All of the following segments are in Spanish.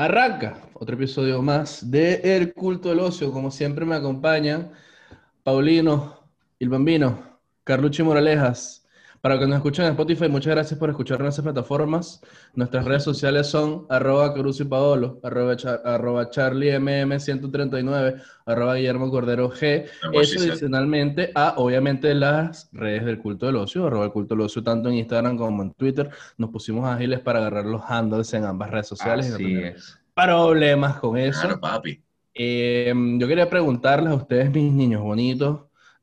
Arranca otro episodio más de El Culto del Ocio. Como siempre me acompañan Paulino, El Bambino, Carlucci Moralejas. Para los que nos escuchan en Spotify, muchas gracias por escuchar en nuestras plataformas. Nuestras redes sociales son arroba y Paolo, arroba, arroba charliemm139, arroba Guillermo Cordero G. Eso adicionalmente a, obviamente, las redes del Culto del Ocio, arroba el Culto del Ocio, tanto en Instagram como en Twitter. Nos pusimos ágiles para agarrar los handles en ambas redes sociales. Así es. Problemas con eso. Claro, papi. Eh, yo quería preguntarles a ustedes, mis niños bonitos,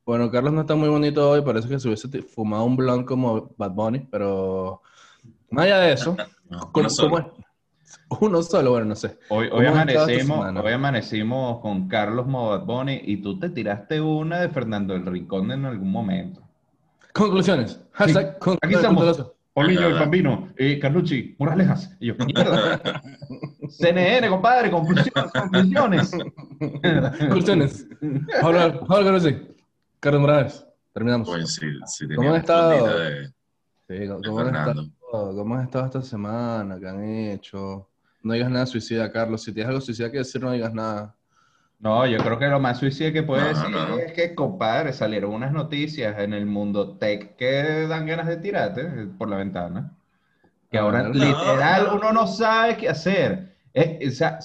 bueno, Carlos no está muy bonito hoy, parece que se hubiese fumado un blond como Bad Bunny, pero más allá de eso, uno, solo. uno solo, bueno, no sé. Hoy, hoy amanecimos, hoy amanecimos con Carlos como Bad Bunny y tú te tiraste una de Fernando el Rincón en algún momento. Conclusiones. Aquí estamos. Paulinho, el Bambino, eh, Carlucci, Moralejas. Y yo, mierda. CNN, compadre, conclusiones. Conclusiones. conclusiones. Ahora, sí. Carlos Morales, terminamos. Pues sí, sí ¿Cómo has estado? sí, ¿cómo, has estado? ¿Cómo has estado esta semana? ¿Qué han hecho? No digas nada suicida, Carlos. Si tienes algo suicida que decir, no digas nada. No, yo creo que lo más suicida que puedes decir es que, compadre, salieron unas noticias en el mundo tech que dan ganas de tirarte por la ventana. Que ahora literal uno no sabe qué hacer. Es, o sea,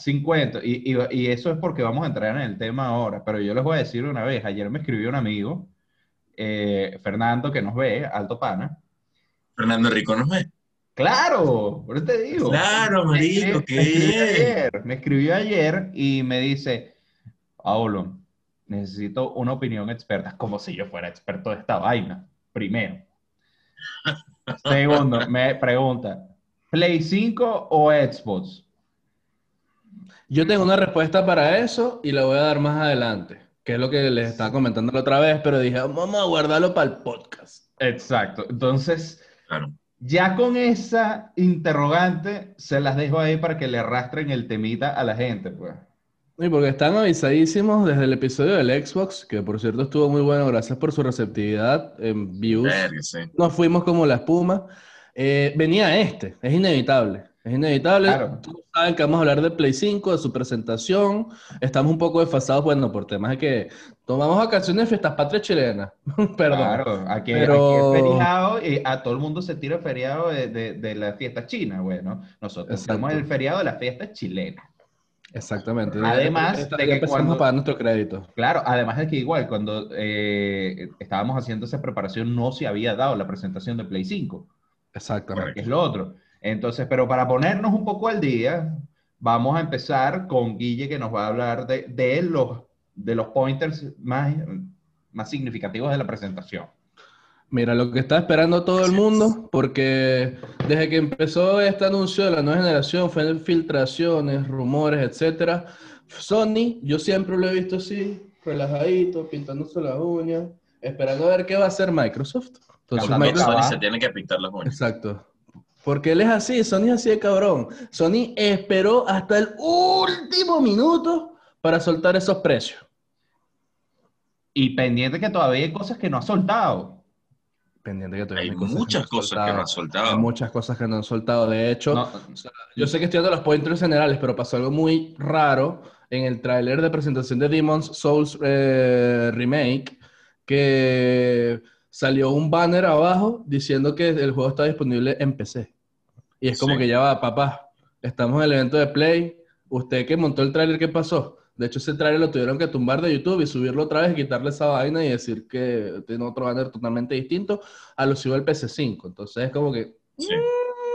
y, y, eso es porque vamos a entrar en el tema ahora, pero yo les voy a decir una vez, ayer me escribió un amigo, eh, Fernando, que nos ve, alto pana. Fernando Rico nos ve. Claro, por eso te digo. Claro, marico, ¿qué? Me, me escribió ayer y me dice, Paulo, necesito una opinión experta, como si yo fuera experto de esta vaina, primero. Segundo, me pregunta, ¿Play 5 o Xbox? Yo tengo una respuesta para eso y la voy a dar más adelante, que es lo que les estaba comentando la otra vez, pero dije, vamos a guardarlo para el podcast. Exacto. Entonces, ya con esa interrogante, se las dejo ahí para que le arrastren el temita a la gente, pues. Y porque están avisadísimos desde el episodio del Xbox, que por cierto estuvo muy bueno, gracias por su receptividad en views. Nos fuimos como la espuma. Eh, venía este, es inevitable. Es inevitable. Claro. saben que vamos a hablar de Play 5, de su presentación. Estamos un poco desfasados, bueno, por temas de que tomamos vacaciones de fiestas patrias chilenas. Perdón. Claro, aquí, Pero... es feriado y a todo el mundo se tira el feriado de, de, de la fiesta china. Bueno, nosotros estamos en el feriado de la fiesta chilena. Exactamente. Además de que cuando, pagar nuestro crédito. Claro, además de que igual cuando eh, estábamos haciendo esa preparación no se había dado la presentación de Play 5. Exactamente. Que es lo otro. Entonces, pero para ponernos un poco al día, vamos a empezar con Guille que nos va a hablar de, de los, de los pointers más, más significativos de la presentación. Mira, lo que está esperando todo el mundo, porque desde que empezó este anuncio de la nueva generación, fue filtraciones, rumores, etcétera. Sony, yo siempre lo he visto así, relajadito, pintándose las uñas, esperando a ver qué va a hacer Microsoft. Entonces, Microsoft... Sony se tiene que pintar las uñas. Exacto. Porque él es así, Sony es así de cabrón. Sony esperó hasta el último minuto para soltar esos precios. Y pendiente que todavía hay cosas que no ha soltado. Pendiente que todavía hay, muchas cosas que no han soltado. Hay muchas cosas que no han soltado. De hecho, yo sé que estoy dando los pointers generales, pero pasó algo muy raro en el tráiler de presentación de Demon's Souls eh, Remake, que salió un banner abajo diciendo que el juego está disponible en PC. Y es como que ya va, papá, estamos en el evento de Play, usted que montó el tráiler, ¿qué pasó? De hecho, ese tráiler lo tuvieron que tumbar de YouTube y subirlo otra vez y quitarle esa vaina y decir que tiene otro banner totalmente distinto alusivo al PC5. Entonces es como que... Mm,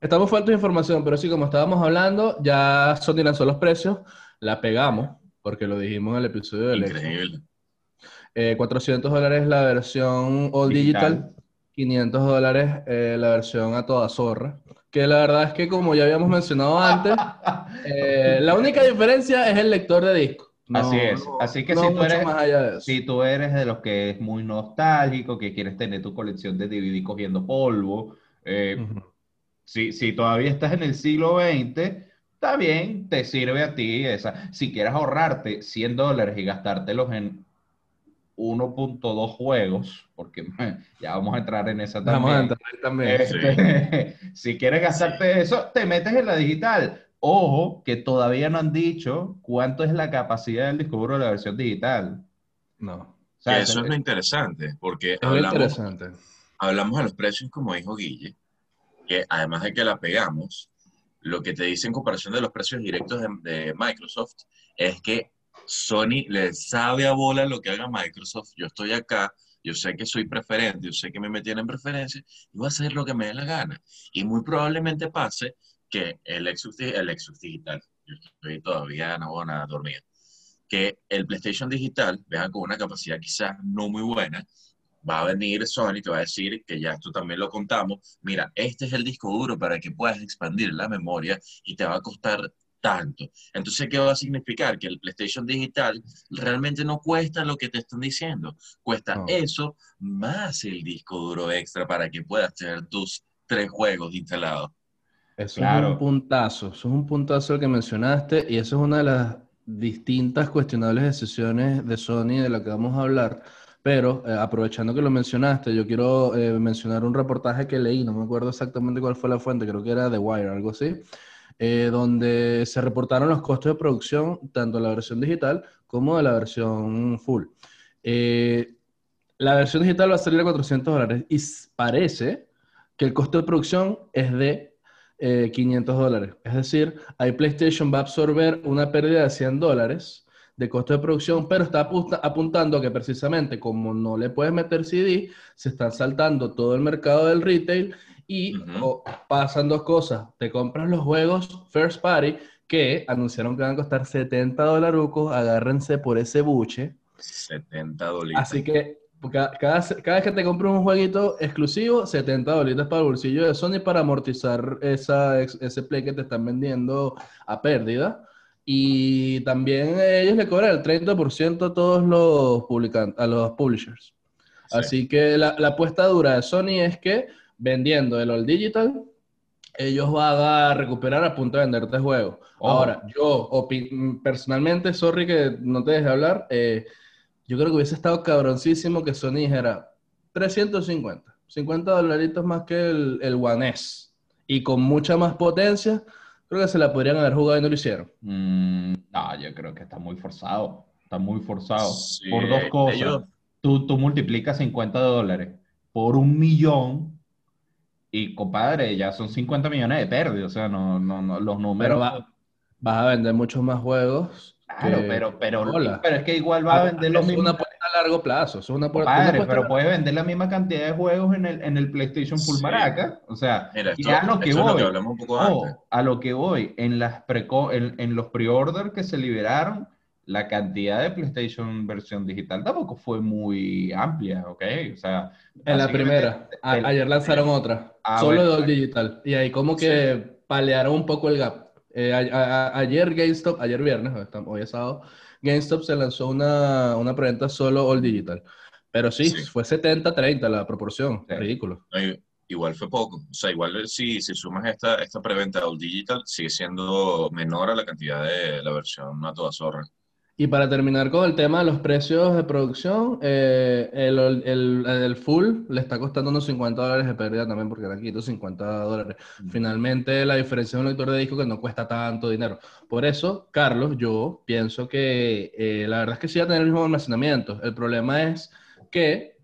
estamos faltos de información, pero sí, como estábamos hablando, ya Sony lanzó los precios, la pegamos, porque lo dijimos en el episodio del Increíble. 400 eh, dólares la versión All Digital, 500 dólares eh, la versión a toda zorra. Que la verdad es que, como ya habíamos mencionado antes, eh, la única diferencia es el lector de disco. Así es. Así que si, tú eres, si tú eres de los que es muy nostálgico, que quieres tener tu colección de DVD cogiendo polvo, si, si todavía estás en el siglo XX, está bien, te sirve a ti esa. Si quieres ahorrarte 100 dólares y gastártelos en 1.2 juegos, porque ya vamos a entrar en esa también. Vamos a entrar también. Este, si quieres gastarte eso, te metes en la digital. Ojo, que todavía no han dicho cuánto es la capacidad del disco duro de la versión digital. No. eso es lo interesante, porque hablamos, hablamos de los precios, como dijo Guille, que además de que la pegamos, lo que te dice en comparación de los precios directos de, Microsoft es que Sony le sabe a bola lo que haga Microsoft. Yo estoy acá, yo sé que soy preferente, yo sé que me metieron en preferencia y voy a hacer lo que me dé la gana. Y muy probablemente pase que el Exus, el Digital, yo estoy todavía no nada dormido, que el PlayStation Digital, vean con una capacidad quizás no muy buena, va a venir Sony te va a decir que ya esto también lo contamos, mira, este es el disco duro para que puedas expandir la memoria y te va a costar tanto. Entonces, ¿qué va a significar? Que el PlayStation Digital realmente no cuesta lo que te están diciendo, cuesta eso más el disco duro extra para que puedas tener tus tres juegos instalados. Eso es un puntazo, eso es un puntazo el que mencionaste y eso es una de las distintas cuestionables decisiones de Sony de la que vamos a hablar. Pero eh, aprovechando que lo mencionaste, yo quiero eh, mencionar un reportaje que leí, no me acuerdo exactamente cuál fue la fuente, creo que era The Wire, algo así, eh, donde se reportaron los costos de producción tanto de la versión digital como de la versión full. la versión digital va a salir a 400 dólares y parece que el costo de producción es de 500 eh, dólares. Es decir, ahí PlayStation va a absorber una pérdida de 100 dólares de costo de producción, pero está apuntando a que precisamente como no le puedes meter CD, se están saltando todo el mercado del retail y pasan dos cosas. Te compras los juegos First Party que anunciaron que van a costar 70 dólares, agárrense por ese buche. 70 dólares. Así que cada, cada, vez que te compras un jueguito exclusivo, 70 dólares para el bolsillo de Sony para amortizar esa, ese play que te están vendiendo a pérdida. Y también ellos le cobran el 30% a todos los publicantes, a los publishers. Así que la, la, apuesta dura de Sony es que vendiendo el All Digital, ellos van a recuperar a punto de venderte juegos. Ahora, yo personalmente, sorry que no te deje hablar, eh, yo creo que hubiese estado cabroncísimo que Sony dijera 350, 50 dolaritos más que el, el One S. Y con mucha más potencia, creo que se la podrían haber jugado y no lo hicieron. Mm, no, yo creo que está muy forzado. Está muy forzado. por dos cosas. Tú, tú multiplicas 50 dólares por un millón y, compadre, ya son 50 millones de pérdidas. O sea, no, no, no los números... Pero vas a vender muchos más juegos Claro, pero, pero, pero es que igual va a, vender lo mismo. Una a largo plazo. Es una, Padre, pero puede vender la misma cantidad de juegos en el, en el PlayStation Full Maraca. O sea, ya a lo que voy. a lo que voy, en, las en, en los pre-order que se liberaron, la cantidad de PlayStation versión digital tampoco fue muy amplia, ¿ok? O sea, en la primera. ayer lanzaron otra. Ah, solo de digital. Y ahí como que palearon un poco el gap. Eh, ayer GameStop, ayer viernes, hoy es sábado, GameStop se lanzó una, una preventa solo all digital. Pero sí, fue 70-30 la proporción, ridículo. igual fue poco. O sea, igual si, si sumas esta, esta preventa all digital, sigue siendo menor a la cantidad de la versión a toda zorra. Y para terminar con el tema de los precios de producción, eh, el, el, el, full le está costando unos 50 dólares de pérdida también porque eran 550 dólares. Mm. Finalmente, la diferencia de un lector de disco que no cuesta tanto dinero. Por eso, Carlos, yo pienso que eh, la verdad es que sí va a tener el mismo almacenamiento. El problema es que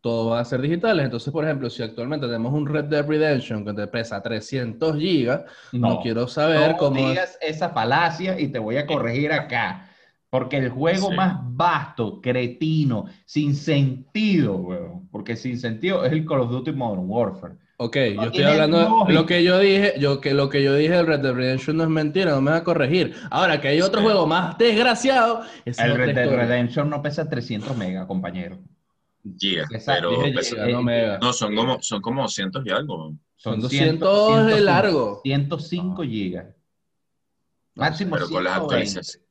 todo va a ser digitales. Entonces, por ejemplo, si actualmente tenemos un Red Dead Redemption que te pesa 300 gigas, no, quiero saber cómo... digas esa falacia y te voy a corregir acá. Porque el juego más vasto, cretino, sin sentido, weón, porque sin sentido es el Call of Duty Modern Warfare. Ok, yo estoy hablando de lo que yo dije, yo que lo que yo dije del Red Dead Redemption no es mentira, no me va a corregir. Ahora que hay otro juego más desgraciado, el Red Dead Redemption no pesa 300 megas, compañero. Yeah, pero no, son como son como cientos y algo. Son 200 de largo. 105 gigas. Máximo pero con las actualizaciones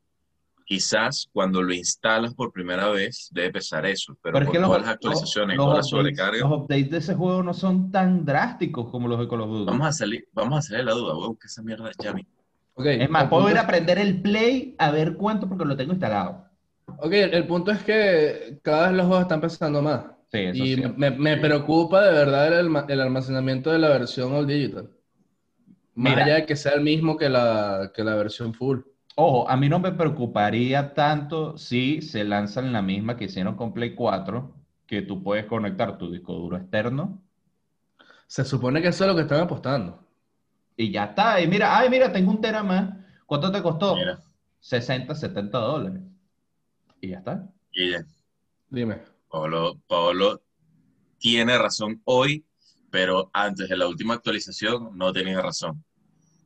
quizás cuando lo instalas por primera vez debe pesar eso, pero, con todas las actualizaciones, y toda la sobrecarga. Los updates de ese juego no son tan drásticos como los de Call of Duty. Vamos a salir, vamos a salir la duda, voy a buscar esa mierda ya Okay, es más, puedo ir a aprender el Play a ver cuánto porque lo tengo instalado. Ok, el punto es que cada vez los juegos están pesando más. Sí, eso y me, me, preocupa de verdad el, el, almacenamiento de la versión All Digital. Más allá de que sea el mismo que la, que la versión full. Ojo, a mí no me preocuparía tanto si se lanzan la misma que hicieron con Play 4, que tú puedes conectar tu disco duro externo. Se supone que eso es lo que están apostando. Y ya está. Y mira, ay, mira, tengo un tera más. ¿Cuánto te costó? 60, 70 dólares. Y ya está. Y ya. Dime. Pablo, Pablo tiene razón hoy, pero antes de la última actualización no tenía razón.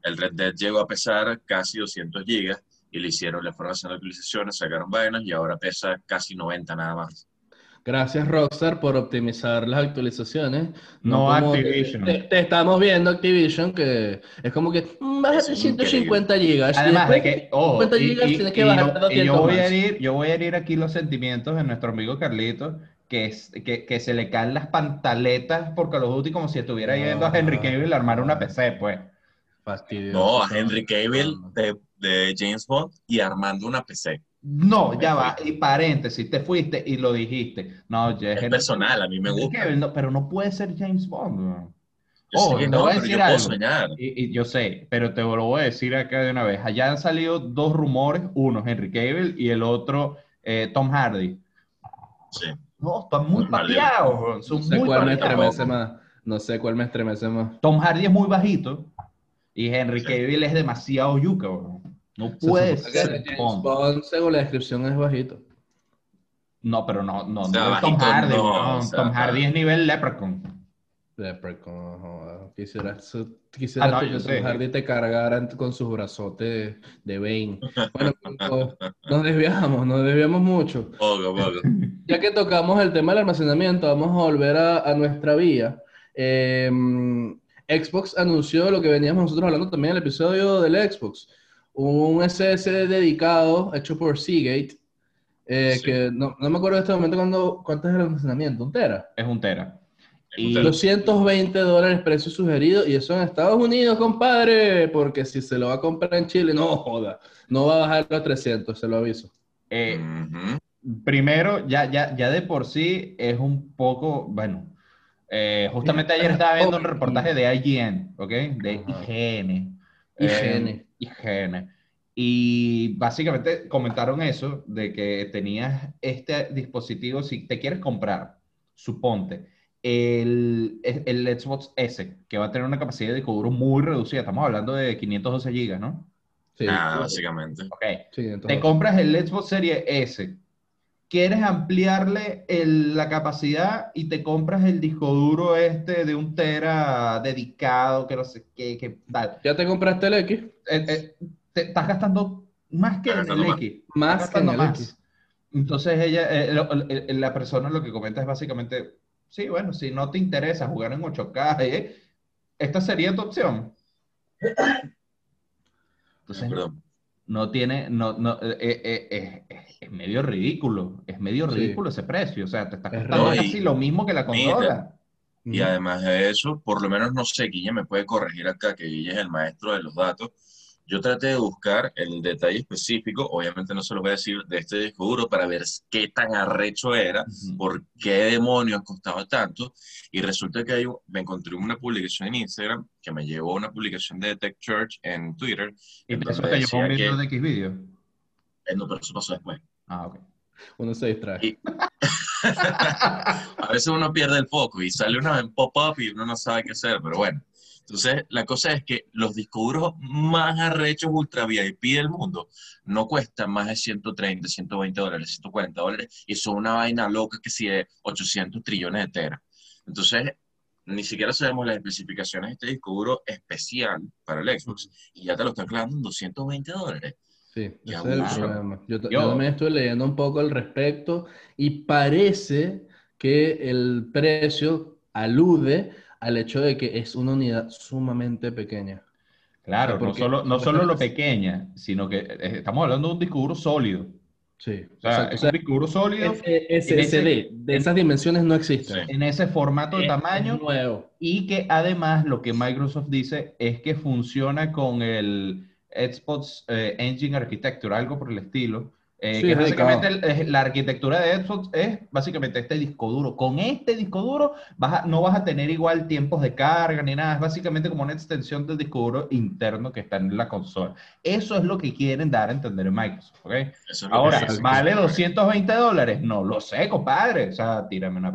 El Red Dead llegó a pesar casi 200 gigas y le hicieron, le fueron haciendo actualizaciones, sacaron vainas y ahora pesa casi 90 nada más. Gracias Rockstar por optimizar las actualizaciones. No, Activision. Te, estamos viendo Activision que es como que mm, baja 150 gigas. Además de que, ojo, 50 gigas tienes que bajar yo, yo voy a herir, yo voy a herir aquí los sentimientos de nuestro amigo Carlito, que, es, que, que se le caen las pantaletas por Call of Duty como si estuviera yendo a Henry Cavill a armar una PC, pues. No, a Henry Cavill de, de James Bond y armando una PC. No, ya va, y paréntesis, te fuiste y lo dijiste. No, ya es personal, a mí me gusta. pero no puede ser James Bond. oh, no, voy a decir algo. Y, yo sé, pero te lo voy a decir acá de una vez. Allá han salido dos rumores, uno Henry Cable y el otro eh, Tom Hardy. Sí. No, están muy pateados. no sé cuál me estremece más. No sé cuál me estremece más. Tom Hardy es muy bajito y Henry Cavill es demasiado yuca, bro. No puede ser. Bond, según la descripción, es bajito. No, pero no, no, no es Tom Hardy. No, Tom Hardy es nivel Leprechaun. Leprechaun, quisiera, quisiera ah, que Tom Hardy te cargara con sus brazotes de Bane. Bueno, nos desviamos, nos desviamos mucho. Poco, poco. Ya que tocamos el tema del almacenamiento, vamos a volver a, a nuestra vía. Eh, Xbox anunció lo que veníamos nosotros hablando también en el episodio del Xbox, un SSD dedicado hecho por Seagate, eh, que no, me acuerdo en este momento cuándo, cuánto es el almacenamiento, ¿un tera? Es un tera. Y 220 dólares precio sugerido, y eso en Estados Unidos, compadre, porque si se lo va a comprar en Chile, no joda, no va a bajar a 300, se lo aviso. Eh, primero, ya, ya, ya de por sí es un poco, bueno, eh, justamente ayer estaba viendo un reportaje de IGN, ¿ok? De IGN. IGN. Eh, IGN. Y básicamente comentaron eso, de que tenías este dispositivo, si te quieres comprar, suponte, el, el Xbox S, que va a tener una capacidad de disco duro muy reducida, estamos hablando de 512 GB, ¿no? Sí. Ah, básicamente. Ok. te compras el Xbox Series S, quieres ampliarle la capacidad y te compras el disco duro este de un tera dedicado, que no sé qué, que tal. ¿Ya te compraste el X? Eh, eh, te estás gastando más que en el X. Más que en el X. Entonces ella, eh, la persona lo que comenta es básicamente, sí, bueno, si no te interesa jugar en 8K, esta sería tu opción. Entonces, no tiene, no, no, eh, eh, eh, es medio ridículo, es medio ridículo ese precio, o sea, te está costando casi lo mismo que la consola. y además de eso, por lo menos no sé, Guille me puede corregir acá, que Guille es el maestro de los datos, yo traté de buscar el detalle específico, obviamente no se lo voy a decir de este disco duro para ver qué tan arrecho era, por qué demonios costaba tanto, y resulta que me encontré una publicación en Instagram que me llevó a una publicación de Tech Church en Twitter. ¿Y eso te llevó un video de X video? Eh, no, pero eso pasó después. Ah, ok. Uno se distrae. a veces uno pierde el foco y sale una pop-up y uno no sabe qué hacer, pero bueno. Entonces, la cosa es que los discos duros más arrechos ultra VIP del mundo no cuestan más de 130, 120 dólares, 140 dólares y son una vaina loca que si de 800 trillones de teras. Entonces, ni siquiera sabemos las especificaciones de este disco duro especial para el Xbox y ya te lo están clavando en 220 dólares. Sí, ese es el problema. Yo, yo, también estoy leyendo un poco al respecto y parece que el precio alude al hecho de que es una unidad sumamente pequeña. Claro, no solo, no solo lo pequeña, sino que eh, estamos hablando de un disco duro sólido. Sí. O sea, es un disco duro sólido. SSD, de esas dimensiones no existen. En ese formato de tamaño. nuevo. Y que además lo que Microsoft dice es que funciona con el Xbox eh, Engine Architecture, algo por el estilo, Eh, básicamente la arquitectura de Xbox es básicamente este disco duro. Con este disco duro vas no vas a tener igual tiempos de carga ni nada. Es básicamente como una extensión del disco duro interno que está en la consola. Eso es lo que quieren dar a entender en Microsoft. Ahora, ¿vale 220 dólares? No lo sé, compadre. O sea, tírame una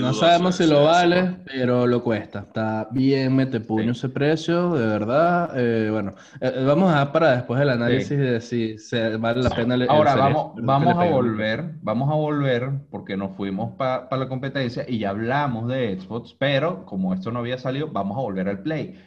no sabemos si lo vale, pero lo cuesta. Está bien, mete puño ese precio, de verdad. Eh, bueno, eh, eh, vamos a para después el análisis de si se vale la pena. Ahora vamos, vamos a volver, vamos a volver porque nos fuimos para la competencia y ya hablamos de Xbox, pero como esto no había salido, vamos a volver al Play.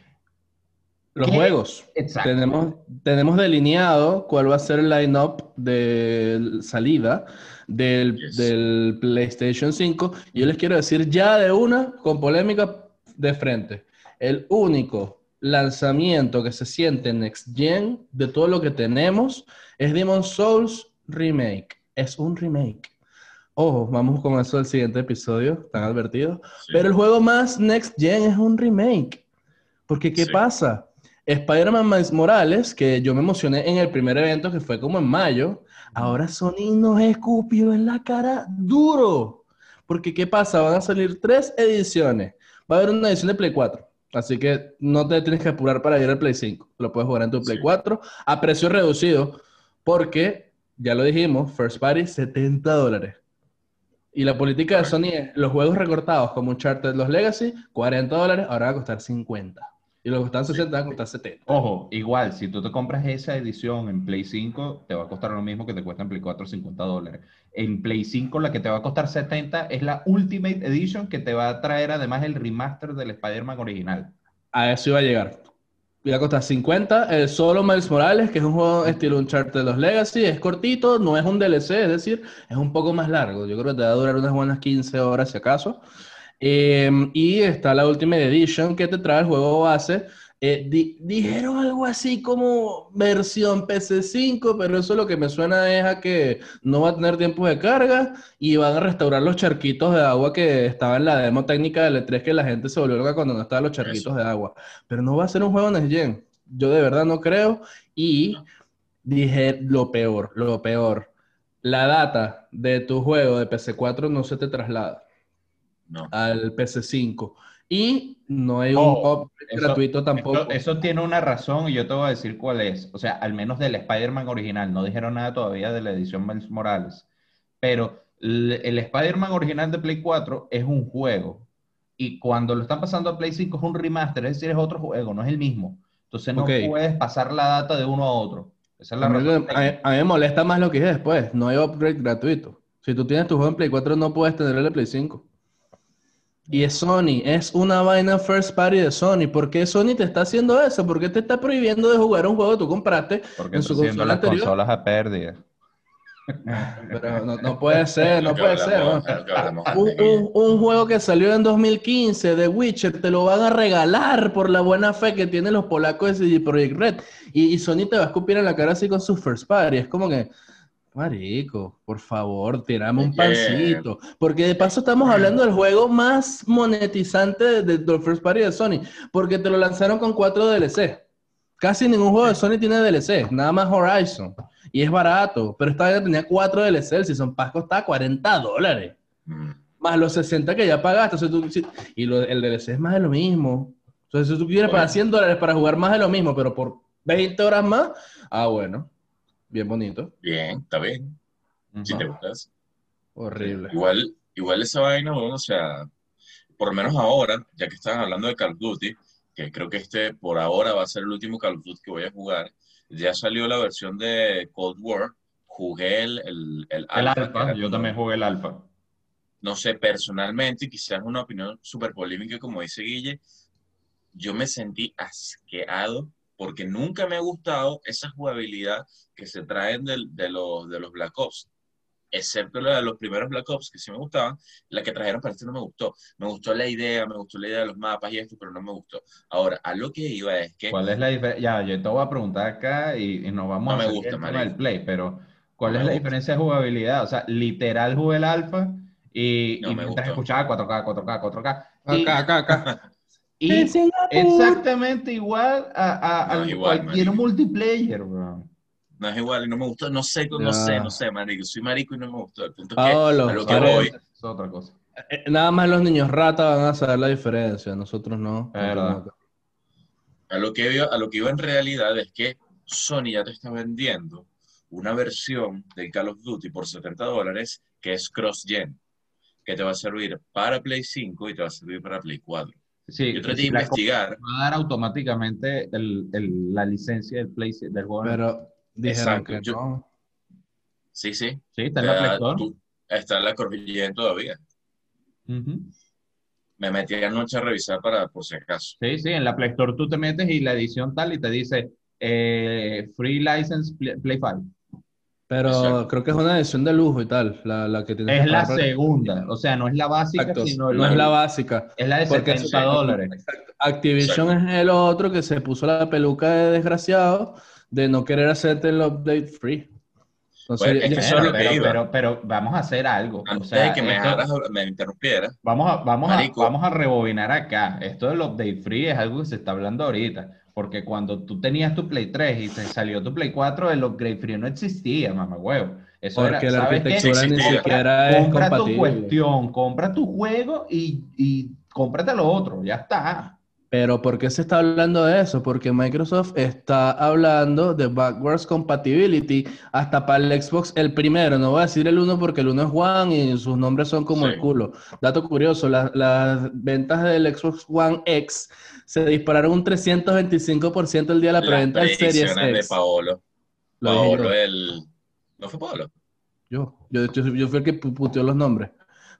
Los juegos. Exacto. Tenemos, tenemos delineado cuál va a ser el line-up de salida del, PlayStation 5. Y yo les quiero decir ya de una, con polémica de frente, el único lanzamiento que se siente Next Gen de todo lo que tenemos es Demon's Souls Remake. Es un remake. Ojo, vamos con eso del siguiente episodio, están advertidos. Pero el juego más Next Gen es un remake. Porque, ¿qué pasa? Spider-Man Morales, que yo me emocioné en el primer evento que fue como en mayo, ahora Sony nos escupió en la cara duro. Porque ¿qué pasa? Van a salir tres ediciones. Va a haber una edición de Play 4. Así que no te tienes que apurar para ir al Play 5. Lo puedes jugar en tu Play 4 a precio reducido. Porque, ya lo dijimos, First Party 70 dólares. Y la política de Sony es los juegos recortados como Uncharted Los Legacy, 40 dólares, ahora va a costar 50. Y los que están 60 van a costar 70. Ojo, igual, si tú te compras esa edición en Play 5, te va a costar lo mismo que te cuesta en Play 4 50 dólares. En Play 5 la que te va a costar 70 es la Ultimate Edition que te va a traer además el remaster del Spider-Man original. A eso iba a llegar. Va a costar 50. El solo Miles Morales, que es un juego estilo Uncharted los Legacy, es cortito, no es un DLC, es decir, es un poco más largo. Yo creo que te va a durar unas buenas 15 horas si acaso. Em, y está la Ultimate Edition que te trae el juego base. Eh, dijeron algo así como versión PC5, pero eso lo que me suena es a que no va a tener tiempo de carga y van a restaurar los charquitos de agua que estaba en la demo técnica del E3 que la gente se volvió loca cuando no estaban los charquitos de agua. Pero no va a ser un juego Next Gen. Yo de verdad no creo. Y dije lo peor, lo peor. La data de tu juego de PC4 no se te traslada al PC5. Y no hay un oh, gratuito tampoco. Eso, tiene una razón y yo te voy a decir cuál es. O sea, al menos del Spider-Man original. No dijeron nada todavía de la edición Miles Morales. Pero el, Spider-Man original de Play 4 es un juego. Y cuando lo están pasando a Play 5 es un remaster, es decir, es otro juego, no es el mismo. Entonces no puedes pasar la data de uno a otro. Esa es la a, razón. a, mí me molesta más lo que es después. No hay upgrade gratuito. Si tú tienes tu juego en Play 4, no puedes tener el Play 5. Y es Sony, es una vaina first party de Sony. ¿Por qué Sony te está haciendo eso? ¿Por qué te está prohibiendo de jugar un juego que tú compraste Porque en su consola las consolas a pérdida. Pero no, puede ser, no puede ser. Un, juego que salió en 2015 de Witcher te lo van a regalar por la buena fe que tienen los polacos de CD Projekt Red. Y, y Sony te va a escupir en la cara así con su first party. Es como que, Marico, por favor, tirame un pancito. Porque de paso estamos hablando del juego más monetizante de, de, First Party de Sony. Porque te lo lanzaron con cuatro DLC. Casi ningún juego de Sony tiene DLC, nada más Horizon. Y es barato. Pero esta vez tenía cuatro DLC. El Season Pass costaba 40 dólares. Mm. Más los 60 que ya pagaste. y el DLC es más de lo mismo. Entonces, si tú quieres pagar 100 dólares para jugar más de lo mismo, pero por 20 horas más, ah, bueno. Bien bonito. Bien, está bien. Si te gustas. Horrible. Igual, igual esa vaina, bueno, o sea, por lo menos ahora, ya que están hablando de Call of Duty, que creo que este por ahora va a ser el último Call of Duty que voy a jugar, ya salió la versión de Cold War, jugué el, el, el, alfa, yo también jugué el alfa. No sé, personalmente, quizás una opinión súper polémica, como dice Guille, yo me sentí asqueado porque nunca me ha gustado esa jugabilidad que se traen de, de, los, de los Black Ops. Excepto la de los primeros Black Ops, que sí me gustaban, la que trajeron para este no me gustó. Me gustó la idea, me gustó la idea de los mapas y esto, pero no me gustó. Ahora, a lo que iba es que... ¿Cuál es la diferencia? Ya, yo te voy a preguntar acá y, nos vamos a me gusta, el play, pero ¿cuál es la diferencia de jugabilidad? O sea, literal jugué el alfa y, y mientras escuchaba 4K, 4K, 4K. Acá, acá, acá. Y exactamente igual a, a, cualquier multiplayer, bro. no es igual y no me gustó, no sé, no, sé, no sé, marico, soy marico y no me gustó. El punto es que a lo que voy... Es otra cosa. Eh, eh, nada más los niños rata van a saber la diferencia, nosotros no. A lo, que iba, a lo que iba en realidad es que Sony ya te está vendiendo una versión del Call of Duty por 70 dólares que es cross-gen, que te va a servir para Play 5 y te va a servir para Play 4. Sí, Yo traté de investigar. Va a dar automáticamente el, el, la licencia del Play del juego. Pero dijeron que no. Sí, sí. Sí, está en la Store. Está en la cross-gen todavía. Me metí anoche a revisar para por si acaso. Sí, sí, en la Play Store tú te metes y la edición tal y te dice eh, Free License Play 5. Pero creo que es una edición de lujo y tal, la, la que tiene Es la segunda, o sea, no es la básica, sino no es la básica. Es la de 70 dólares. Activision es el otro que se puso la peluca de desgraciado de no querer hacerte el update free. pero, pero, vamos a hacer algo. Antes de que me, me interrumpiera. Vamos a, vamos, a, vamos a rebobinar acá. Esto del update free es algo que se está hablando ahorita. Porque cuando tú tenías tu Play 3 y te salió tu Play 4, el upgrade free no existía, mamá huevo. Eso Porque la arquitectura ni siquiera es compra tu cuestión, compra tu juego y, y cómprate lo otro, ya está. Pero ¿por qué se está hablando de eso? Porque Microsoft está hablando de backwards compatibility hasta para el Xbox el primero. No voy a decir el uno porque el uno es One y sus nombres son como el culo. Dato curioso, las ventas del Xbox One X se dispararon un 325% el día de la preventa del Series X. de Paolo. Paolo, el... ¿No fue Paolo? Yo, yo, yo, fui el que puteó los nombres.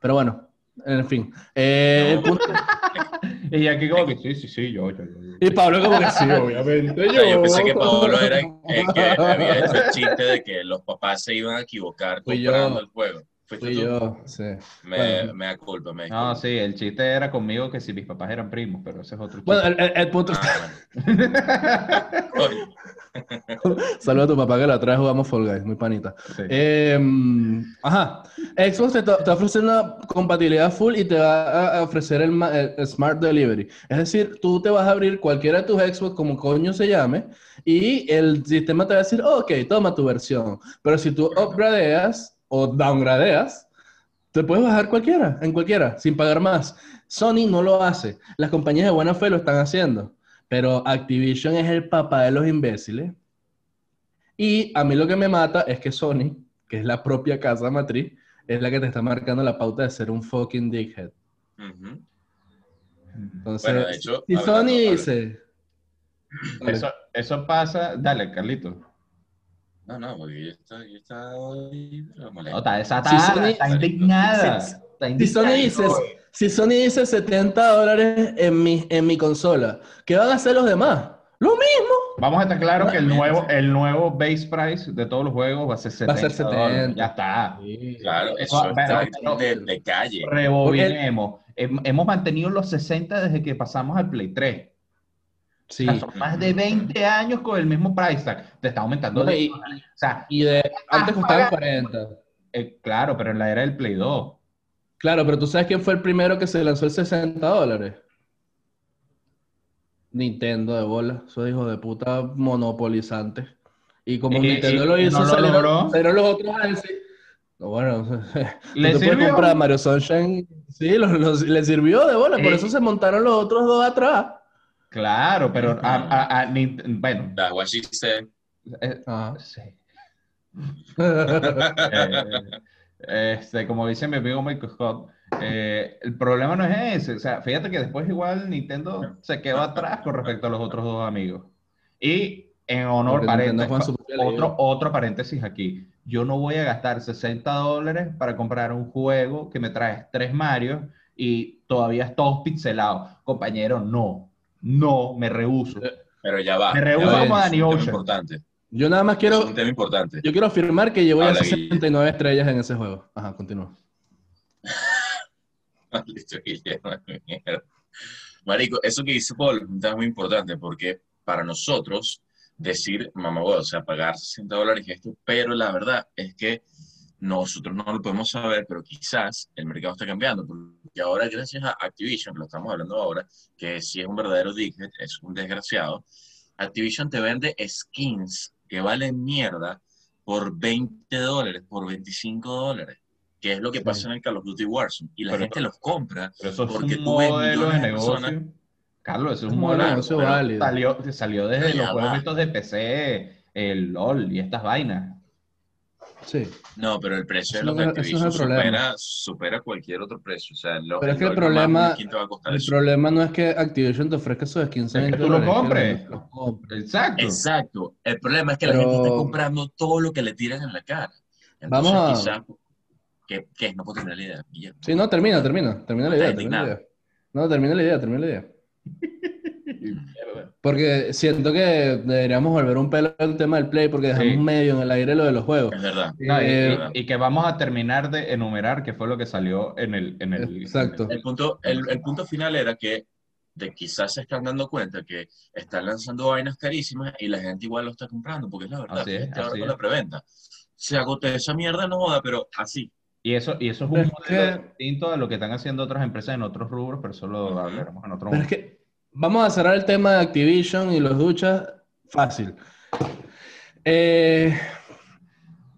Pero bueno, en fin. Eh, el punto... y aquí como que sí, sí, sí, yo, yo, Y Pablo como que sí, obviamente. Yo, yo pensé que Pablo era el que había hecho el chiste de que los papás se iban a equivocar comprando el juego. Fui yo, sí. Me, me da culpa, me No, sí, el chiste era conmigo que si mis papás eran primos, pero ese es otro chiste. Bueno, el, el, punto... Ah, Saludos a tu papá que la trae jugamos Fall Guys, muy panita. Em, ajá, Xbox te, te, ofrece una compatibilidad full y te va a ofrecer el, el, Smart Delivery. Es decir, tú te vas a abrir cualquiera de tus Xbox, como coño se llame, y el sistema te va a decir, ok, toma tu versión. Pero si tú upgradeas o downgradeas, te puedes bajar cualquiera, en cualquiera, sin pagar más. Sony no lo hace. Las compañías de buena fe lo están haciendo. Pero Activision es el papá de los imbéciles. Y a mí lo que me mata es que Sony, que es la propia casa matriz, es la que te está marcando la pauta de ser un fucking dickhead. Entonces, si Sony dice... Eso, eso pasa... Dale, Carlito. No, no, porque yo está, yo está, no, está desatada, está indignada. Si, está indignada. Si, Sony dice, si Sony dice 70 dólares en mi, en mi consola, ¿qué van a hacer los demás? Lo mismo. Vamos a estar claro que el nuevo, el nuevo base price de todos los juegos va a ser 70. Va a ser 70. Ya está. Claro, eso está de, de, calle. Rebobinemos. Hemos mantenido los 60 desde que pasamos al Play 3. Sí. más de 20 años con el mismo price tag. Te está aumentando. y, o sea, y de, antes costaba 40. Eh, claro, pero en la era del Play 2. Claro, pero tú sabes quién fue el primero que se lanzó el 60 dólares. Nintendo de bola, esos hijos de puta monopolizantes. Y como Nintendo lo hizo, salieron, los otros a decir, bueno, ¿Le tú puedes comprar Mario Sunshine. Sí, le sirvió de bola, por eso se montaron los otros dos atrás. Claro, pero a, a, bueno. That's what she said. Eh, sí. Eh, este, como dice mi amigo Michael Scott, eh, el problema no es ese. O sea, fíjate que después igual Nintendo se quedó atrás con respecto a los otros dos amigos. Y en honor, paréntesis, otro, otro paréntesis aquí. Yo no voy a gastar 60 dólares para comprar un juego que me trae tres Mario y todavía es todo pixelado. Compañero, no. No, me rehuso. Pero ya va. Me rehuso como Danny Ocean. Importante. Yo nada más quiero. Es un tema importante. Yo quiero afirmar que llevo ya 69 estrellas en ese juego. Ajá, continúa. Marico, eso que dice Paul es muy importante porque para nosotros decir, mamá, o sea, pagar 60 dólares y esto, pero la verdad es que nosotros no lo podemos saber, pero quizás el mercado está cambiando, porque ahora gracias a Activision, que lo estamos hablando ahora, que si es un verdadero dickhead, es un desgraciado, Activision te vende skins que valen mierda por 20 dólares, por 25 dólares, que es lo que pasa en el Call of Duty Warzone. Y la gente los compra porque tú ves millones de personas. Carlos, eso es un modelo de negocio válido. Salió, salió desde los juegos de PC, el LOL y estas vainas. Sí. No, pero el precio de los Activision supera, supera, cualquier otro precio. O sea, pero es que el problema, el problema no es que Activision te ofrezca esos skins. Es que tú lo compres. Exacto. Exacto. El problema es que la gente está comprando todo lo que le tiran en la cara. Vamos a... ¿Qué, ¿Qué? No puedo terminar la idea. Sí, no, termina, termina. Termina la idea. Termina la idea. No, termina la idea, termina la idea. Porque siento que deberíamos volver un pelo al tema del play porque dejamos medio en el aire lo de los juegos. Es verdad. Eh, y, que vamos a terminar de enumerar qué fue lo que salió en el... En el exacto. El punto, el, el, punto final era que de quizás se están dando cuenta que están lanzando vainas carísimas y la gente igual lo está comprando, porque es la verdad. Así es, así con la preventa. Se agotó esa mierda, no joda, pero así. Y eso, y eso es un modelo distinto a lo que están haciendo otras empresas en otros rubros, pero eso lo hablaremos en otro momento. Vamos a cerrar el tema de Activision y los duchas. Fácil. Eh,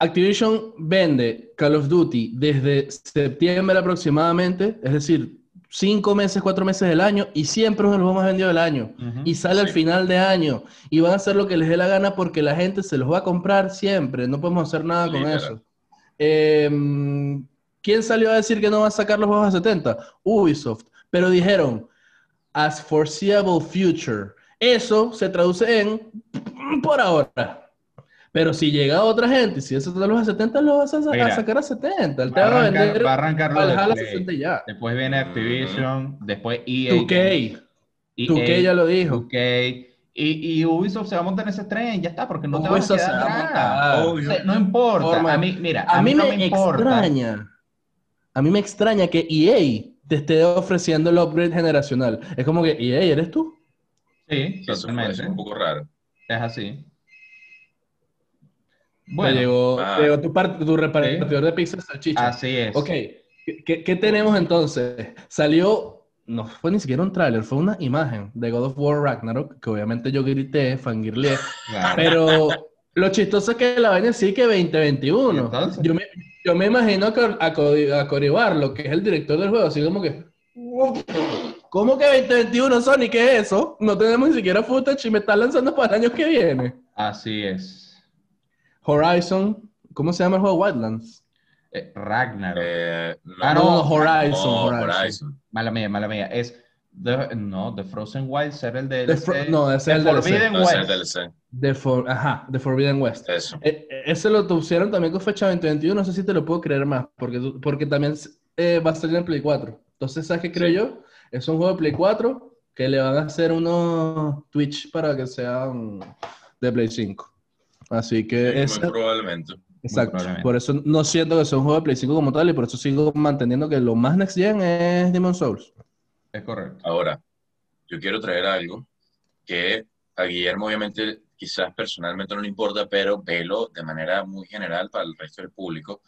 Activision vende Call of Duty desde septiembre aproximadamente, es decir, cinco meses, cuatro meses del año, y siempre es uno de los más vendidos del año. y sale al final de año. Y van a hacer lo que les dé la gana porque la gente se los va a comprar siempre. No podemos hacer nada con eso. Em, ¿Quién salió a decir que no va a sacar los juegos a 70? Ubisoft. Pero dijeron, as foreseeable future. Eso se traduce en por ahora. Pero si llega otra gente, si eso te lo a 70, lo vas a, sacar a 70. El va, a arrancar, va a arrancarlo a 60 ya. Después viene Activision, después EA. 2K. 2K ya lo dijo. 2K. Y, y, Ubisoft se va a montar en ese tren, ya está, porque no te vas a quedar no importa. A mí, mira, a, mí, me, extraña. A mí me extraña que EA te esté ofreciendo el upgrade generacional. Es como que, ¿y eres tú? Sí, totalmente. Es un poco raro. Es así. Bueno, llegó, llegó tu, parte, tu repartidor de pizzas salchicha. Así es. Ok, ¿Qué, ¿qué, tenemos entonces? Salió, no fue ni siquiera un tráiler, fue una imagen de God of War Ragnarok, que obviamente yo grité, fangirle, pero lo chistoso es que la vaina sí que 2021. Yo me, yo me imagino a, a, a lo que es el director del juego, así como que. ¿Cómo que 2021, Sony? ¿Qué es eso? No tenemos ni siquiera footage y me están lanzando para el año que viene. Así es. Horizon, ¿cómo se llama el juego Wildlands? Eh, Ragnarok. Eh, ah, no, Horizon, Horizon. Mala mía, mala mía. Es no, The Frozen Wilds era el de no, ese es el Forbidden West. The For, ajá, The Forbidden West. Eso. E, e, ese lo pusieron también con fecha 2021, no sé si te lo puedo creer más, porque, porque también eh, va a salir en Play 4. Entonces, ¿sabes qué creo yo? Es un juego de Play 4 que le van a hacer unos Twitch para que sean de Play 5. Así que es... probablemente. Exacto. Por eso no siento que sea un juego de Play 5 como tal y por eso sigo manteniendo que lo más next gen es Demon Souls. Es correcto. Ahora, yo quiero traer algo que a Guillermo obviamente quizás personalmente no le importa, pero velo de manera muy general para el resto del público,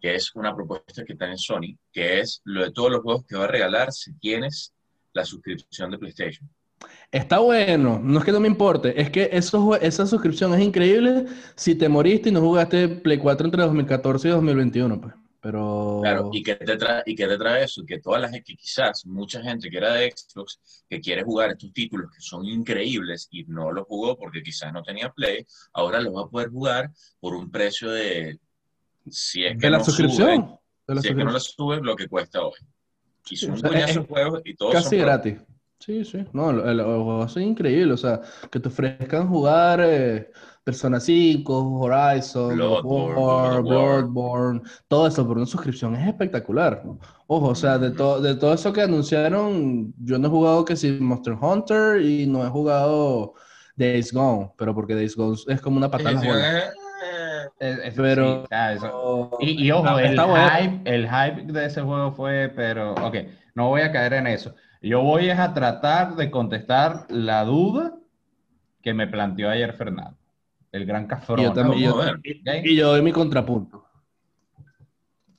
que es una propuesta que está en Sony, que es lo de todos los juegos que va a regalar si tienes la suscripción de PlayStation. Está bueno, no es que no me importe, es que eso, esa suscripción es increíble si te moriste y no jugaste Play 4 entre 2014 y 2021, pues. Pero... Claro, ¿y qué te trae, y qué te trae eso? Que toda la gente, que quizás mucha gente que era de Xbox, que quiere jugar estos títulos que son increíbles y no los jugó porque quizás no tenía Play, ahora los va a poder jugar por un precio de... Si es que ¿De la suscripción? si es que no lo sube, lo que cuesta hoy. Y son un juegos y todos Casi gratis. Sí, sí. No, el, juego es increíble. O sea, que te ofrezcan jugar... Eh, Persona 5, Horizon, Bloodborne, Bloodborne, todo eso por una suscripción es espectacular. Ojo, o sea, de, todo de todo eso que anunciaron, yo no he jugado que si Monster Hunter y no he jugado Days Gone, pero porque Days Gone es como una patada. pero y, ojo, el hype, el hype de ese juego fue, pero ok, no voy a caer en eso. Yo voy a tratar de contestar la duda que me planteó ayer Fernando el gran cafrón. y, yo doy mi contrapunto.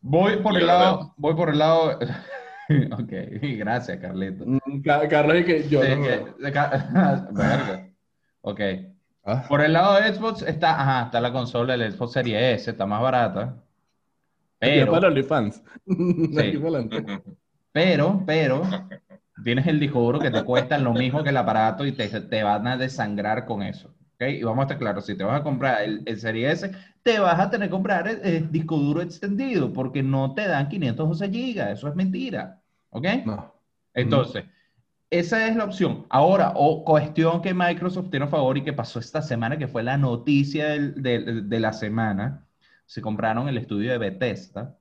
Voy por el lado, voy por el lado. ok, gracias, Carlito. Mm, Carlos y que yo. Verga. Ok. Ah. Por el lado de Xbox está, ajá, está la consola del Xbox Series S, está más barata. Pero, para OnlyFans. pero, pero, tienes el disco duro que te cuesta lo mismo que el aparato y te, te van a desangrar con eso. ¿okay? Y vamos a estar claros, si te vas a comprar el, el Series S, te vas a tener que comprar el, disco duro extendido porque no te dan 512 gigas, eso es mentira. ¿Ok? No. Entonces, esa es la opción. Ahora, o cuestión que Microsoft tiene a favor y que pasó esta semana, que fue la noticia de, de, la semana, se compraron el estudio de Bethesda,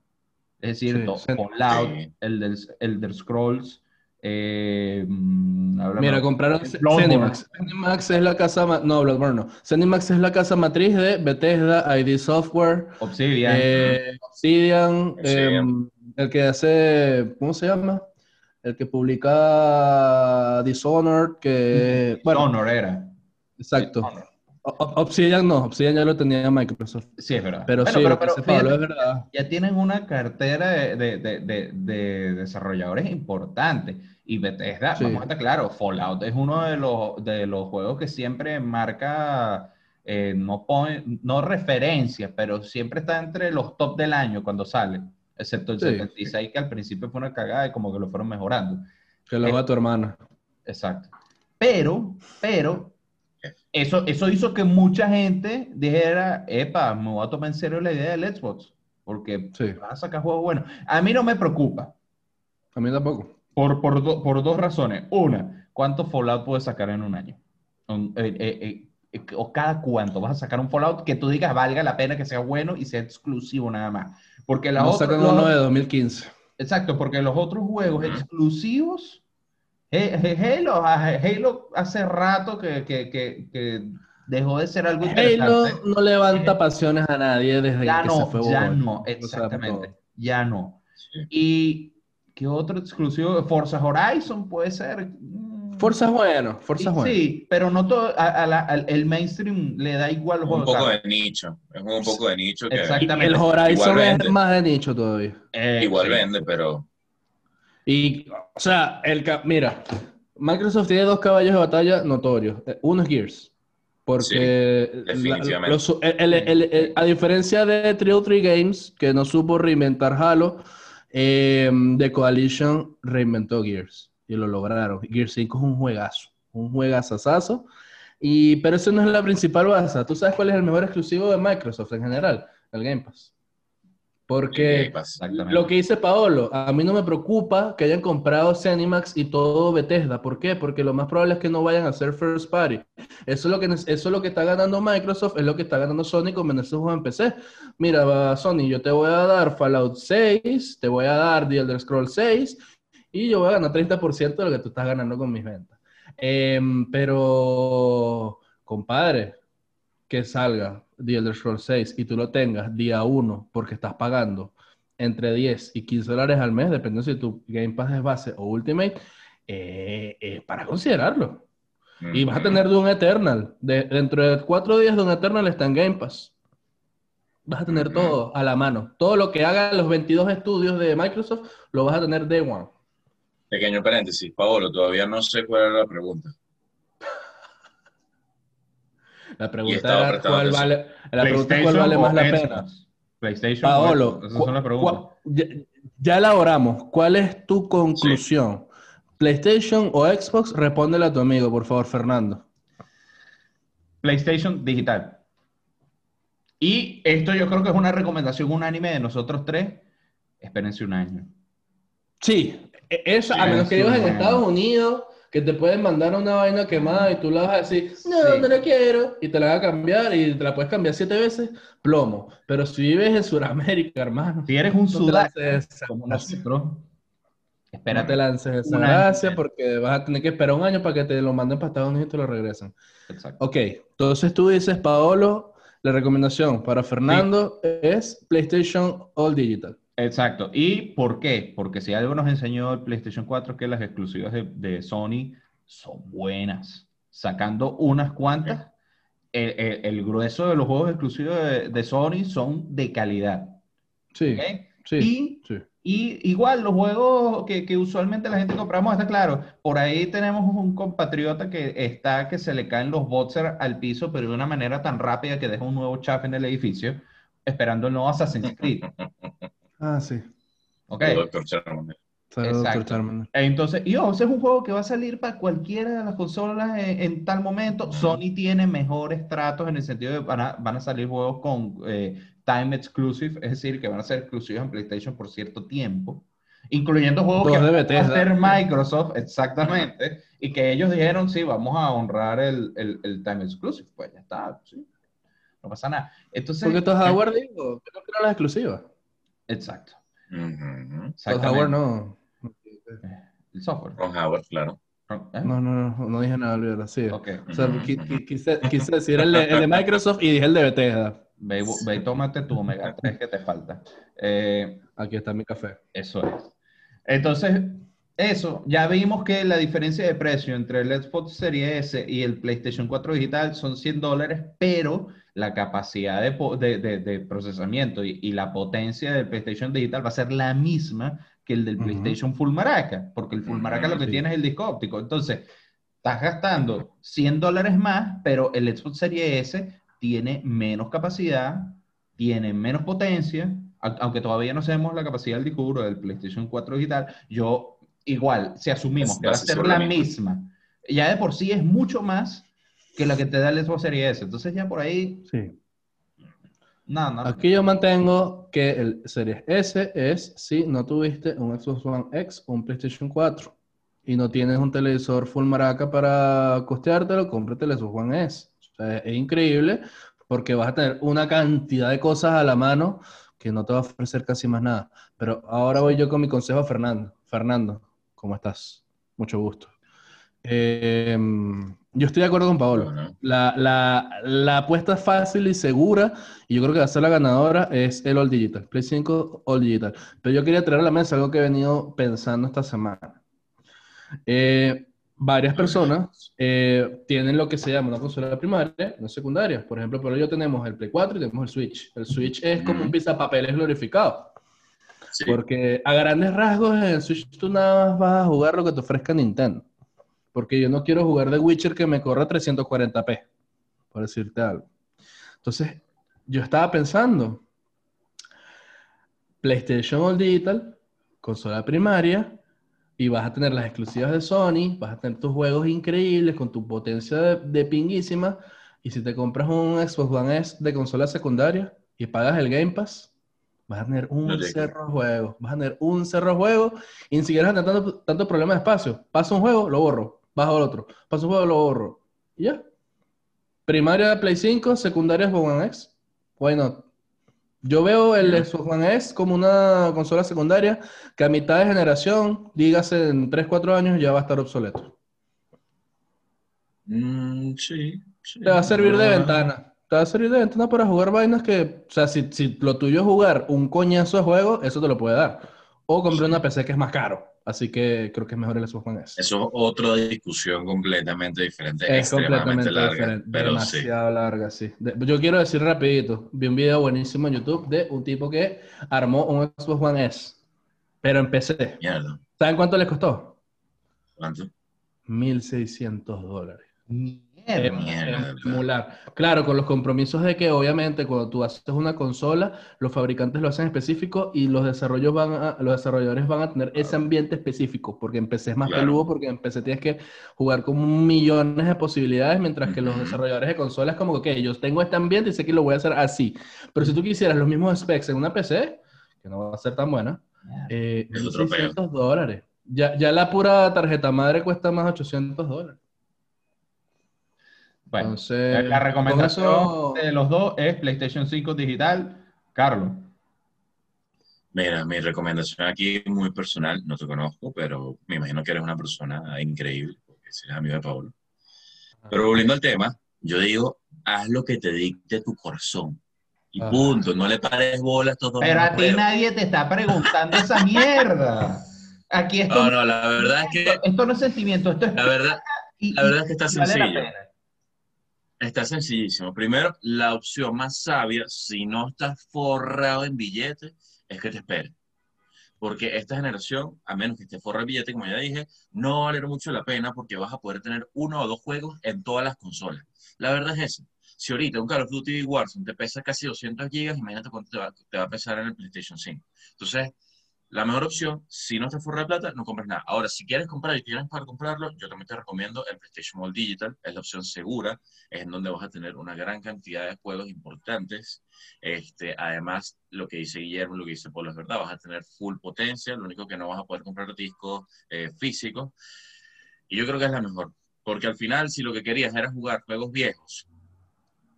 es decir, Fallout, el del Elder Scrolls, eh, mm, Mira, compraron Zenimax. Zenimax es la casa, no, Bloodborne no. Zenimax es la casa matriz de Bethesda, ID Software, Obsidian, eh, Obsidian, em, el que hace, ¿cómo se llama? El que publica Dishonored, que... Bueno, Dishonored era. Exacto. Obsidian no, Obsidian ya lo tenía Microsoft. Sí, es verdad. Pero sí, pero, pero, es verdad. Ya tienen una cartera de, de, de, de, desarrolladores importantes. Y Bethesda, vamos a estar claro, Fallout es uno de los, de los juegos que siempre marca, eh, no, pone, no referencia, pero siempre está entre los top del año cuando sale. Excepto el 76, que al principio fue una cagada y como que lo fueron mejorando. Que lo va a tu hermana. Exacto. Pero, pero, eso, eso hizo que mucha gente dijera, epa, me voy a tomar en serio la idea del Xbox, porque sí. vas a sacar juegos buenos. A mí no me preocupa. A mí tampoco. Por, por, por dos razones. Una, ¿cuánto Fallout puedes sacar en un año? Eh, eh, eh, o cada cuánto vas a sacar un Fallout que tú digas valga la pena que sea bueno y sea exclusivo nada más. Porque la no sacan uno de 2015. Exacto, porque los otros juegos exclusivos Halo, Halo hace rato que, que, que, dejó de ser algo Halo no levanta pasiones a nadie desde ya que no, se fue. Ya no, exactamente. Ya no. ¿Y qué otro exclusivo? Forza Horizon puede ser. Forza es bueno, Forza bueno. Sí, pero no todo, el mainstream le da igual los Un poco de nicho, es un poco de nicho. Exactamente. el Horizon es más de nicho todavía. Eh, igual vende, pero y, o sea, el mira, Microsoft tiene dos caballos de batalla notorios. Eh, uno es Gears. Porque a diferencia de Trill 3 Games, que no supo reinventar Halo, eh, The Coalition reinventó Gears. Y lo lograron. Gears 5 es un juegazo. Un juegazazazo. Y, pero eso no es la principal base. ¿Tú sabes cuál es el mejor exclusivo de Microsoft en general? El Game Pass. Porque lo que dice Paolo, a mí no me preocupa que hayan comprado Cenimax y todo Bethesda. ¿Por qué? Porque lo más probable es que no vayan a hacer first party. Eso es lo que, eso es lo que está ganando Microsoft, es lo que está ganando Sony con vender sus en PC. Mira, Sony, yo te voy a dar Fallout 6, te voy a dar The Elder Scrolls 6 y yo voy a ganar 30% de lo que tú estás ganando con mis ventas. Em, pero, compadre, que salga The Elder Scrolls 6 y tú lo tengas día 1 porque estás pagando entre 10 y 15 dólares al mes, dependiendo si tu Game Pass es base o Ultimate, eh, para considerarlo. Y vas a tener Doom Eternal. dentro de cuatro días Doom Eternal está en Game Pass. Vas a tener todo a la mano. Todo lo que hagan los 22 estudios de Microsoft lo vas a tener Day One. Pequeño paréntesis, Paolo, todavía no sé cuál era la pregunta. La pregunta es cuál vale, la pregunta cuál vale más la pena. PlayStation. Paolo, ya, ya, elaboramos. ¿Cuál es tu conclusión? ¿PlayStation o Xbox? Respóndele a tu amigo, por favor, Fernando. PlayStation digital. Y esto yo creo que es una recomendación unánime de nosotros tres. Espérense un año. Sí, e, eso, a menos que vivas en Estados Unidos que te pueden mandar una vaina quemada y tú la vas a decir, no, no la quiero, y te la vas a cambiar y te la puedes cambiar siete veces, plomo. Pero si vives en Sudamérica, hermano. Si eres un sudaco, como nosotros, espérate. No te lances esa gracia porque vas a tener que esperar un año para que te lo manden para Estados Unidos y te lo regresen. Exacto. Ok, entonces tú dices, Paolo, la recomendación para Fernando es PlayStation All Digital. Exacto. ¿Y por qué? Porque si algo nos enseñó el PlayStation 4 es que las exclusivas de, Sony son buenas. Sacando unas cuantas, el, grueso de los juegos exclusivos de, Sony son de calidad. Sí. Sí, y, y igual los juegos que, que, usualmente la gente compramos, está claro, por ahí tenemos un compatriota que está que se le caen los boxers al piso, pero de una manera tan rápida que deja un nuevo chaf en el edificio, esperando el nuevo Assassin's Creed. ah, sí. Ok. Exacto. Entonces, y ojo, ese es un juego que va a salir para cualquiera de las consolas en, tal momento. Sony tiene mejores tratos en el sentido de van a, van a salir juegos con eh, time exclusive, es decir, que van a ser exclusivos en PlayStation por cierto tiempo, incluyendo juegos que va a hacer Microsoft, exactamente, y que ellos dijeron, sí, vamos a honrar el, el, el time exclusive. Pues ya está, sí. No pasa nada. Entonces, Porque esto es hardware, digo, que no las exclusivas. Exacto. Uh hardware no. El software. Con hardware, claro. ¿Eh? No, no, no, no dije nada, olvídalo, sí. Okay. O sea, quise, quise, decir el de, el de, Microsoft y dije el de Bethesda. Ve, ve y tómate tu omega 3 que te falta. Eh, Aquí está mi café. Eso es. Entonces, eso, ya vimos que la diferencia de precio entre el Xbox Series S y el PlayStation 4 digital son 100 dólares, pero la capacidad de, de, de, procesamiento y, y, la potencia del PlayStation digital va a ser la misma que el del PlayStation Full Maraca, porque el Full Maraca lo que tiene es el disco óptico. Entonces, estás gastando 100 dólares más, pero el Xbox Series S tiene menos capacidad, tiene menos potencia, aunque todavía no sabemos la capacidad del disco duro del PlayStation 4 digital, yo igual, si asumimos que va a ser la misma, ya de por sí es mucho más que la que te da el Xbox Series S. Entonces ya por ahí... Sí. No, no. Aquí yo mantengo que el Series S es si no tuviste un Xbox One X o un PlayStation 4 y no tienes un televisor full maraca para costeártelo, cómprate el Xbox One S. es increíble porque vas a tener una cantidad de cosas a la mano que no te va a ofrecer casi más nada. Pero ahora voy yo con mi consejo a Fernando. Fernando, ¿cómo estás? Mucho gusto. Eh, yo estoy de acuerdo con Paolo. La, la, la, apuesta fácil y segura, y yo creo que va a ser la ganadora, es el All Digital, Play 5 All Digital. Pero yo quería traer a la mesa algo que he venido pensando esta semana. Eh, varias personas eh, tienen lo que se llama una consola primaria, no secundaria. Por ejemplo, por ello tenemos el Play 4 y tenemos el Switch. El Switch es como un pizapapeles glorificado. Porque a grandes rasgos en el Switch tú nada más vas a jugar lo que te ofrezca Nintendo porque yo no quiero jugar de Witcher que me corra 340p, por decirte algo. Entonces, yo estaba pensando, PlayStation All Digital, consola primaria, y vas a tener las exclusivas de Sony, vas a tener tus juegos increíbles con tu potencia de, pinguísima, y si te compras un Xbox One S de consola secundaria y pagas el Game Pass, vas a tener un cerro de juegos, vas a tener un cerro de juegos, y ni siquiera vas a tener tanto, tanto problema de espacio. Paso un juego, lo borro bajo el otro. Paso un juego, lo borro. Y ya. Primaria de Play 5, secundaria Xbox One X. Why not? Yo veo el Xbox One S como una consola secundaria que a mitad de generación, dígase en 3, 4 años, ya va a estar obsoleto. Mm, sí, Te va a servir de ventana. Te va a servir de ventana para jugar vainas que, o sea, si, si lo tuyo es jugar un coñazo de juego, eso te lo puede dar. O comprar una PC que es más caro. Así que creo que es mejor el Xbox One S. Eso es otra discusión completamente diferente. Es completamente larga, diferente. Pero demasiado larga, sí. yo quiero decir rapidito, vi un video buenísimo en YouTube de un tipo que armó un Xbox One S, pero en PC. Mierda. ¿Saben cuánto le costó? ¿Cuánto? 1.600 dólares. Mierda. Claro, con los compromisos de que obviamente cuando tú haces una consola, los fabricantes lo hacen específico y los, desarrollos van los desarrolladores van a tener ese ambiente específico, porque en PC es más peludo, porque en PC tienes que jugar con millones de posibilidades, mientras que los desarrolladores de consolas como que, yo tengo este ambiente y sé que lo voy a hacer así. Pero si tú quisieras los mismos specs en una PC, que no va a ser tan buena, eh, 600 dólares. Ya, ya la pura tarjeta madre cuesta más 800 dólares. Bueno, la recomendación de los dos es PlayStation 5 digital. Carlos. Mira, mi recomendación aquí es muy personal, no te conozco, pero me imagino que eres una persona increíble, porque eres amigo de Pablo. Pero volviendo al tema, yo digo, haz lo que te dicte tu corazón. Y punto, no le pares bola a todos. Pero a ti nadie te está preguntando esa mierda. Aquí esto, no, no, la verdad es que... Esto, no es sentimiento, esto es... La verdad, la verdad es que está sencillo. Está sencillísimo. Primero, la opción más sabia, si no estás forrado en billetes, es que te esperes. porque esta generación, a menos que esté forra el billete, como ya dije, no va valer mucho la pena porque vas a poder tener uno o dos juegos en todas las consolas. La verdad es eso. Si ahorita un Call of Duty Warzone te pesa casi 200 gigas, imagínate cuánto te va, te va a pesar en el PlayStation 5. Entonces, la mejor opción, si no te forra de plata, no compres nada. Ahora, si quieres comprar y tienes para comprarlo, yo también te recomiendo el PlayStation Mall Digital. Es la opción segura, es en donde vas a tener una gran cantidad de juegos importantes. Este, además, lo que dice Guillermo, lo que dice Polo es verdad, vas a tener full potencia, lo único que no vas a poder comprar discos eh, físicos. Y yo creo que es la mejor, porque al final, si lo que querías era jugar juegos viejos,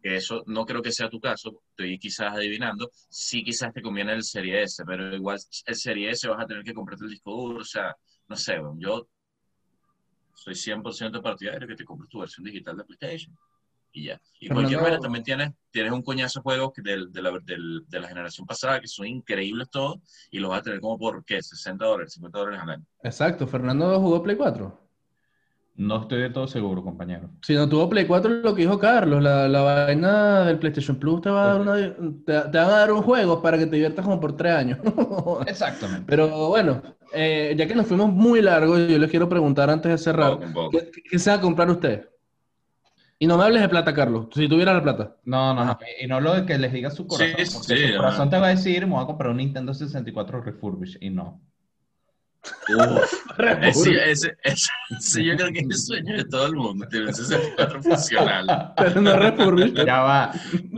que eso no creo que sea tu caso, estoy quizás adivinando, sí quizás te conviene el Serie S, pero igual el Serie S vas a tener que comprarte el disco duro, o sea, no sé, yo soy 100% partidario de que te compres tu versión digital de PlayStation y ya. Y cualquier manera también tienes, tienes un coñazo de juegos de, la, de, la, generación pasada que son increíbles todos y los vas a tener como por, ¿qué? 60 dólares, 50 dólares al año. Exacto. ¿Fernando jugó Play 4? No estoy de todo seguro, compañero. Si no tuvo Play 4, lo que dijo Carlos, la, la vaina del PlayStation Plus te va a dar te, van a dar un juego para que te diviertas como por tres años. Exactamente. Pero bueno, eh, ya que nos fuimos muy largos, yo les quiero preguntar antes de cerrar, ¿qué, se va a comprar usted? Y no me hables de plata, Carlos, si tuviera la plata. No, no, no. Y no lo de que les diga su corazón. Sí, porque sí, su corazón te va a decir, me voy a comprar un Nintendo 64 Refurbished. Y no. Ese, ese, yo creo que es el sueño de todo el mundo, tener un 64 funcional. Pero no refurbished. Ya va.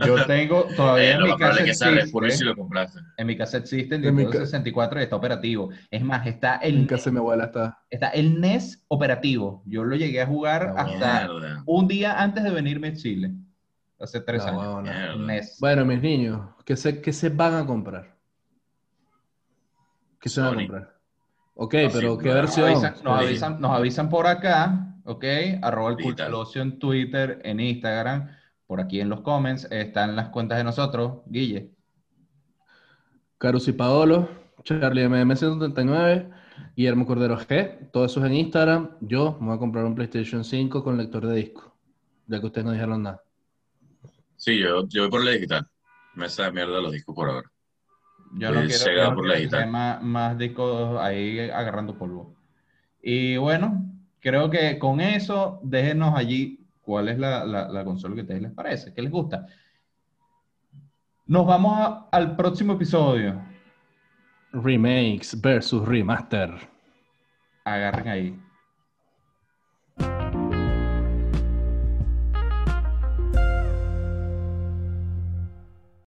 Yo tengo todavía eh, en mi casa. Que existe, si lo compraste. En mi casa existe el Nintendo 64 y está operativo. Es más, está el. En casa de mi abuela está. Está el NES operativo. Yo lo llegué a jugar hasta un día antes de venirme a Chile. Hace tres años. NES. Bueno, mis niños, ¿qué se, qué se van a comprar? ¿Qué se van a comprar? Ok, pero ¿qué versión? Nos avisan, por acá, ok, arroba el culturocio en Twitter, en Instagram, por aquí en los comments, están las cuentas de nosotros, Guille. Carus y Paolo, Charlie MM139, Guillermo Cordero G, todo eso es en Instagram. Yo me voy a comprar un PlayStation 5 con lector de disco, ya que ustedes no dijeron nada. Sí, yo, yo voy por la digital. Me de mierda los discos por ahora. Yo no quiero, que más, más discos ahí agarrando polvo. Y bueno, creo que con eso, déjenos allí cuál es la, la, consola que a ustedes les parece, qué les gusta. Nos vamos al próximo episodio. Remakes versus remaster. Agarren ahí.